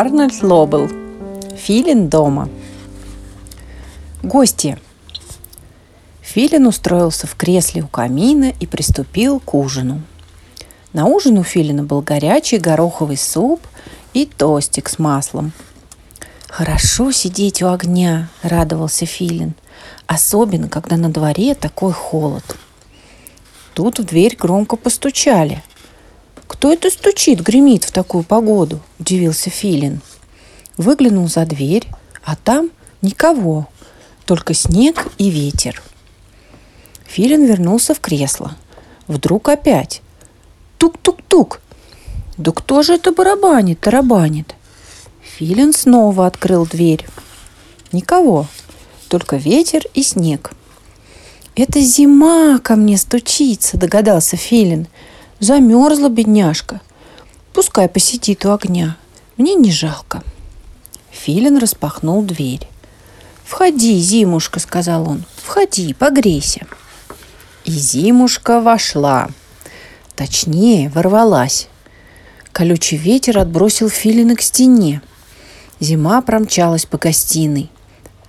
Арнольд Лобел. Филин дома. Гости. Филин устроился в кресле у камина и приступил к ужину. На ужин у Филина был горячий гороховый суп и тостик с маслом. «Хорошо сидеть у огня», — радовался Филин. «Особенно, когда на дворе такой холод». Тут в дверь громко постучали. «Кто это стучит, гремит в такую погоду?» – удивился Филин. Выглянул за дверь, а там никого, только снег и ветер. Филин вернулся в кресло. Вдруг опять. Тук-тук-тук. Да кто же это барабанит, тарабанит? Филин снова открыл дверь. Никого, только ветер и снег. «Это зима ко мне стучится», – догадался Филин – Замерзла бедняжка. Пускай посидит у огня. Мне не жалко. Филин распахнул дверь. «Входи, Зимушка», — сказал он. «Входи, погрейся». И Зимушка вошла. Точнее, ворвалась. Колючий ветер отбросил Филина к стене. Зима промчалась по гостиной.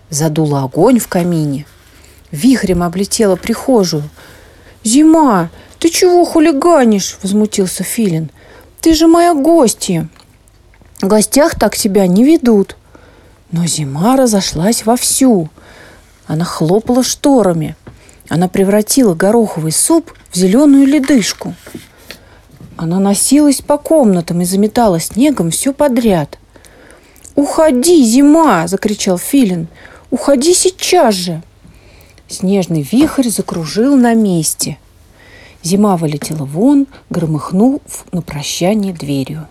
Задула огонь в камине. Вихрем облетела прихожую. «Зима! «Ты чего хулиганишь?» – возмутился Филин. «Ты же моя гостья!» В гостях так себя не ведут. Но зима разошлась вовсю. Она хлопала шторами. Она превратила гороховый суп в зеленую ледышку. Она носилась по комнатам и заметала снегом все подряд. «Уходи, зима!» – закричал Филин. «Уходи сейчас же!» Снежный вихрь закружил на месте – Зима вылетела вон, громыхнув на прощание дверью.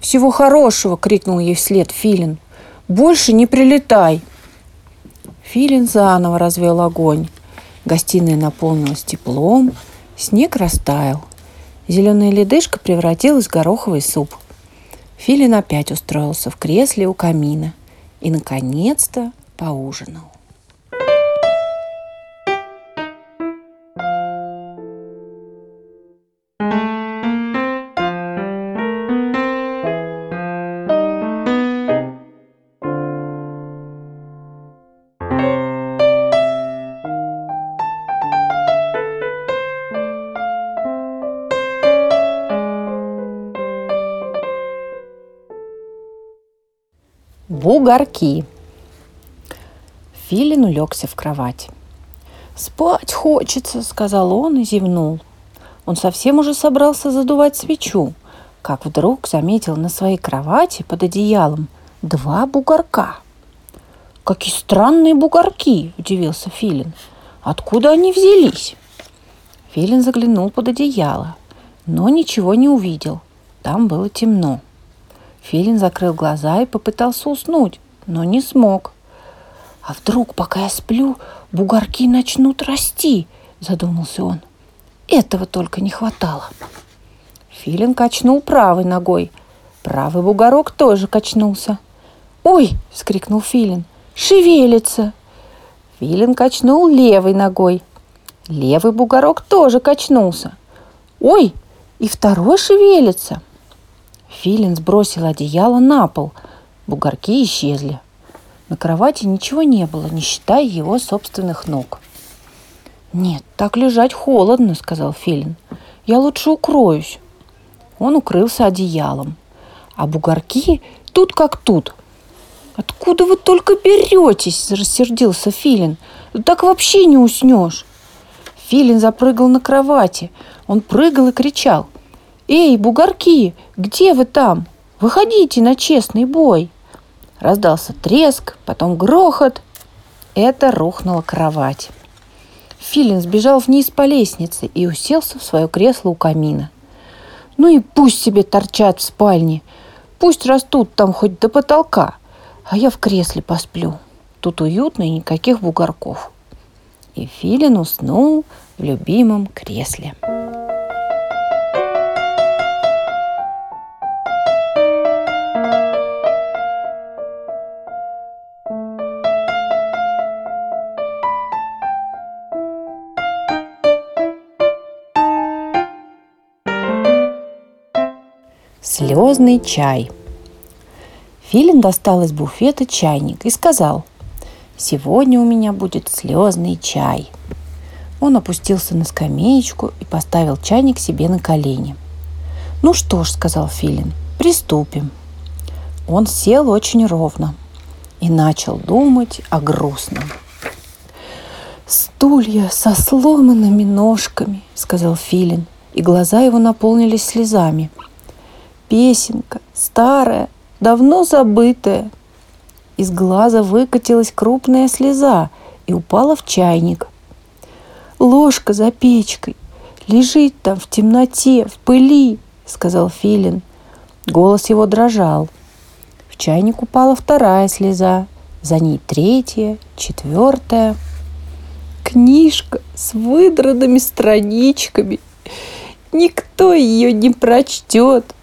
«Всего хорошего!» — крикнул ей вслед Филин. «Больше не прилетай!» Филин заново развел огонь. Гостиная наполнилась теплом, снег растаял. Зеленая ледышка превратилась в гороховый суп. Филин опять устроился в кресле у камина и, наконец-то, поужинал. Бугорки. Филин улегся в кровать. «Спать хочется», — сказал он и зевнул. Он совсем уже собрался задувать свечу, как вдруг заметил на своей кровати под одеялом два бугорка. «Какие странные бугорки!» – удивился Филин. «Откуда они взялись?» Филин заглянул под одеяло, но ничего не увидел. Там было темно. Филин закрыл глаза и попытался уснуть, но не смог. «А вдруг, пока я сплю, бугорки начнут расти?» – задумался он. «Этого только не хватало». Филин качнул правой ногой. Правый бугорок тоже качнулся. «Ой!» – вскрикнул Филин. «Шевелится!» Филин качнул левой ногой. Левый бугорок тоже качнулся. «Ой!» И второй шевелится. Филин сбросил одеяло на пол. Бугорки исчезли. На кровати ничего не было, не считая его собственных ног. «Нет, так лежать холодно», — сказал Филин. «Я лучше укроюсь». Он укрылся одеялом. А бугорки тут как тут. «Откуда вы только беретесь?» – рассердился Филин. «Так вообще не уснешь». Филин запрыгал на кровати. Он прыгал и кричал. «Эй, бугорки, где вы там? Выходите на честный бой!» Раздался треск, потом грохот. Это рухнула кровать. Филин сбежал вниз по лестнице и уселся в свое кресло у камина. «Ну и пусть себе торчат в спальне. Пусть растут там хоть до потолка. А я в кресле посплю. Тут уютно и никаких бугорков». И Филин уснул в любимом кресле. Слезный чай. Филин достал из буфета чайник и сказал, «Сегодня у меня будет слезный чай». Он опустился на скамеечку и поставил чайник себе на колени. «Ну что ж», — сказал Филин, — «приступим». Он сел очень ровно и начал думать о грустном. «Стулья со сломанными ножками», — сказал Филин, и глаза его наполнились слезами. «Песенка старая, давно забытая». Из глаза выкатилась крупная слеза и упала в чайник. «Ложка за печкой, лежит там в темноте, в пыли», — сказал Филин. Голос его дрожал. В чайник упала вторая слеза, за ней третья, четвертая. Книжка с выдранными страничками. Никто ее не прочтет.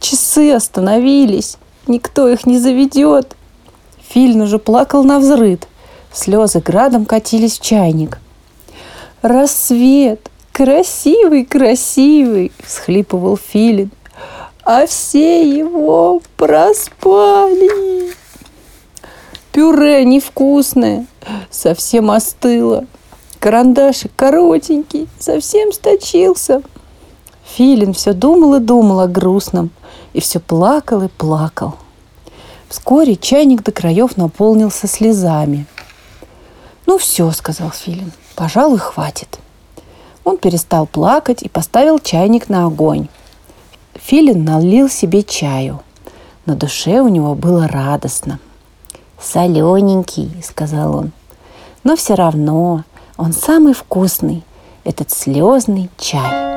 Часы остановились, никто их не заведет. Фильн уже плакал на взрыд. Слезы градом катились в чайник. «Рассвет! Красивый, красивый!» – всхлипывал Филин а все его проспали. Пюре невкусное, совсем остыло. Карандашик коротенький, совсем сточился. Филин все думал и думал о грустном, и все плакал и плакал. Вскоре чайник до краев наполнился слезами. «Ну все», — сказал Филин, — «пожалуй, хватит». Он перестал плакать и поставил чайник на огонь. Филин налил себе чаю. На душе у него было радостно. «Солененький», — сказал он. «Но все равно он самый вкусный, этот слезный чай».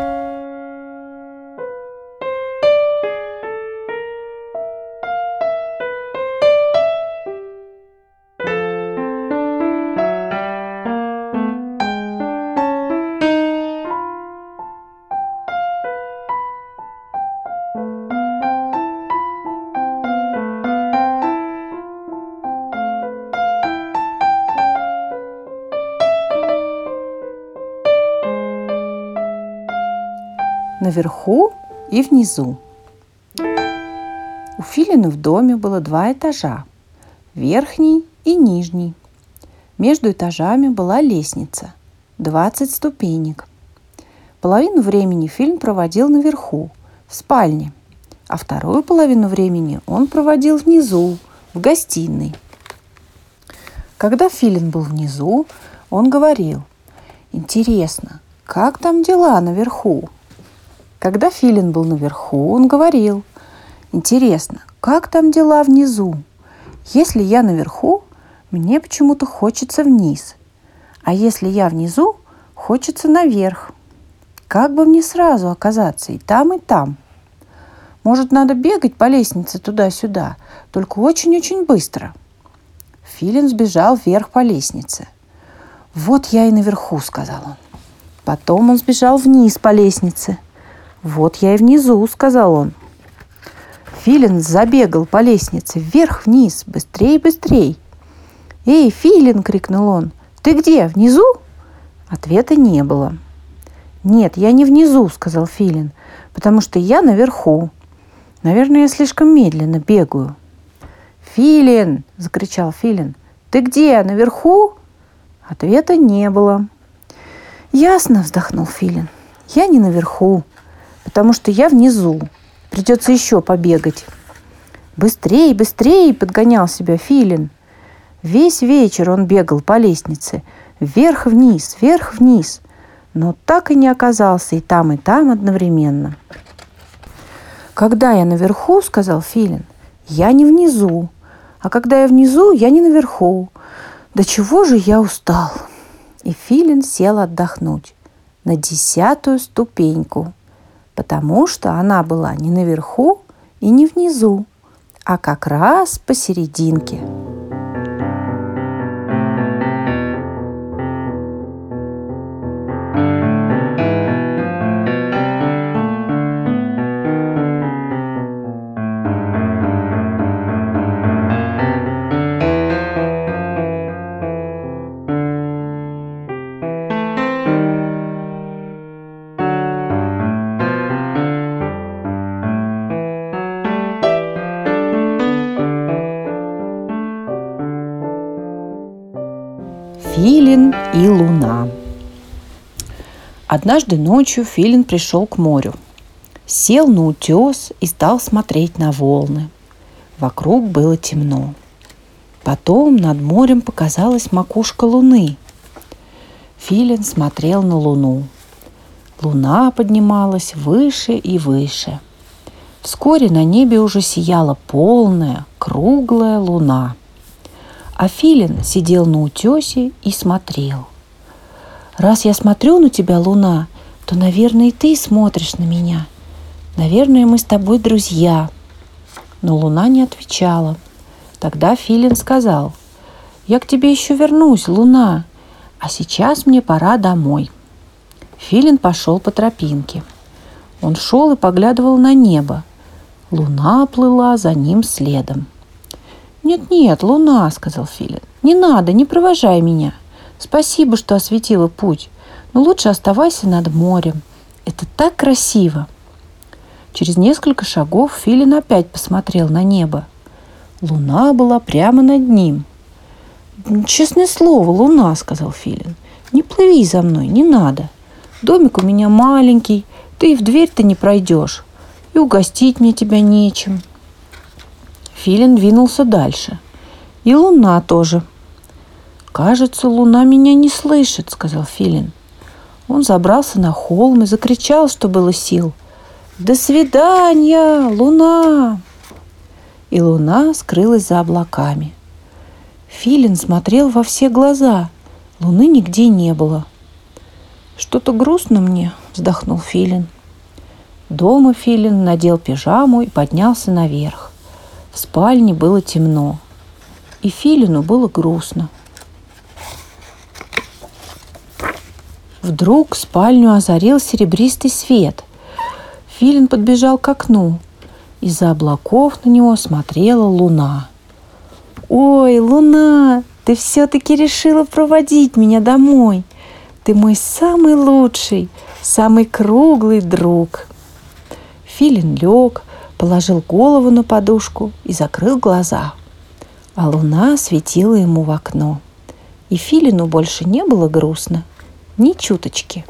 Наверху и внизу. У Филина в доме было два этажа – верхний и нижний. Между этажами была лестница – 20 ступенек. Половину времени фильм проводил наверху, в спальне, а вторую половину времени он проводил внизу, в гостиной. Когда Филин был внизу, он говорил, «Интересно, как там дела наверху?» Когда Филин был наверху, он говорил, «Интересно, как там дела внизу? Если я наверху, мне почему-то хочется вниз. А если я внизу, хочется наверх. Как бы мне сразу оказаться и там, и там? Может, надо бегать по лестнице туда-сюда, только очень-очень быстро». Филин сбежал вверх по лестнице. «Вот я и наверху», — сказал он. Потом он сбежал вниз по лестнице – «Вот я и внизу», — сказал он. Филин забегал по лестнице вверх-вниз, быстрее, быстрее. «Эй, Филин!» — крикнул он. «Ты где, внизу?» Ответа не было. «Нет, я не внизу», — сказал Филин, «потому что я наверху. Наверное, я слишком медленно бегаю». «Филин!» — закричал Филин. «Ты где, наверху?» Ответа не было. «Ясно», — вздохнул Филин. «Я не наверху потому что я внизу. Придется еще побегать. Быстрее, быстрее, подгонял себя Филин. Весь вечер он бегал по лестнице. Вверх-вниз, вверх-вниз. Но так и не оказался и там, и там одновременно. «Когда я наверху, — сказал Филин, — я не внизу. А когда я внизу, я не наверху. До чего же я устал?» И Филин сел отдохнуть на десятую ступеньку – потому что она была не наверху и не внизу, а как раз посерединке. Однажды ночью Филин пришел к морю. Сел на утес и стал смотреть на волны. Вокруг было темно. Потом над морем показалась макушка луны. Филин смотрел на луну. Луна поднималась выше и выше. Вскоре на небе уже сияла полная, круглая луна. А Филин сидел на утесе и смотрел. «Раз я смотрю на тебя, луна, то, наверное, и ты смотришь на меня. Наверное, мы с тобой друзья». Но луна не отвечала. Тогда Филин сказал, «Я к тебе еще вернусь, луна, а сейчас мне пора домой». Филин пошел по тропинке. Он шел и поглядывал на небо. Луна плыла за ним следом. «Нет-нет, луна», — сказал Филин, — «не надо, не провожай меня. Спасибо, что осветила путь, но лучше оставайся над морем. Это так красиво». Через несколько шагов Филин опять посмотрел на небо. Луна была прямо над ним. «Честное слово, луна», — сказал Филин, — «не плыви за мной, не надо. Домик у меня маленький, ты и в дверь-то не пройдешь, и угостить мне тебя нечем». Филин двинулся дальше. И луна тоже. «Кажется, луна меня не слышит», — сказал Филин. Он забрался на холм и закричал, что было сил. «До свидания, луна!» И луна скрылась за облаками. Филин смотрел во все глаза. Луны нигде не было. «Что-то грустно мне», — вздохнул Филин. Дома Филин надел пижаму и поднялся наверх. В спальне было темно, и Филину было грустно. Вдруг спальню озарил серебристый свет. Филин подбежал к окну. Из-за облаков на него смотрела луна. «Ой, луна, ты все-таки решила проводить меня домой. Ты мой самый лучший, самый круглый друг». Филин лег, положил голову на подушку и закрыл глаза. А луна светила ему в окно. И Филину больше не было грустно, ни чуточки.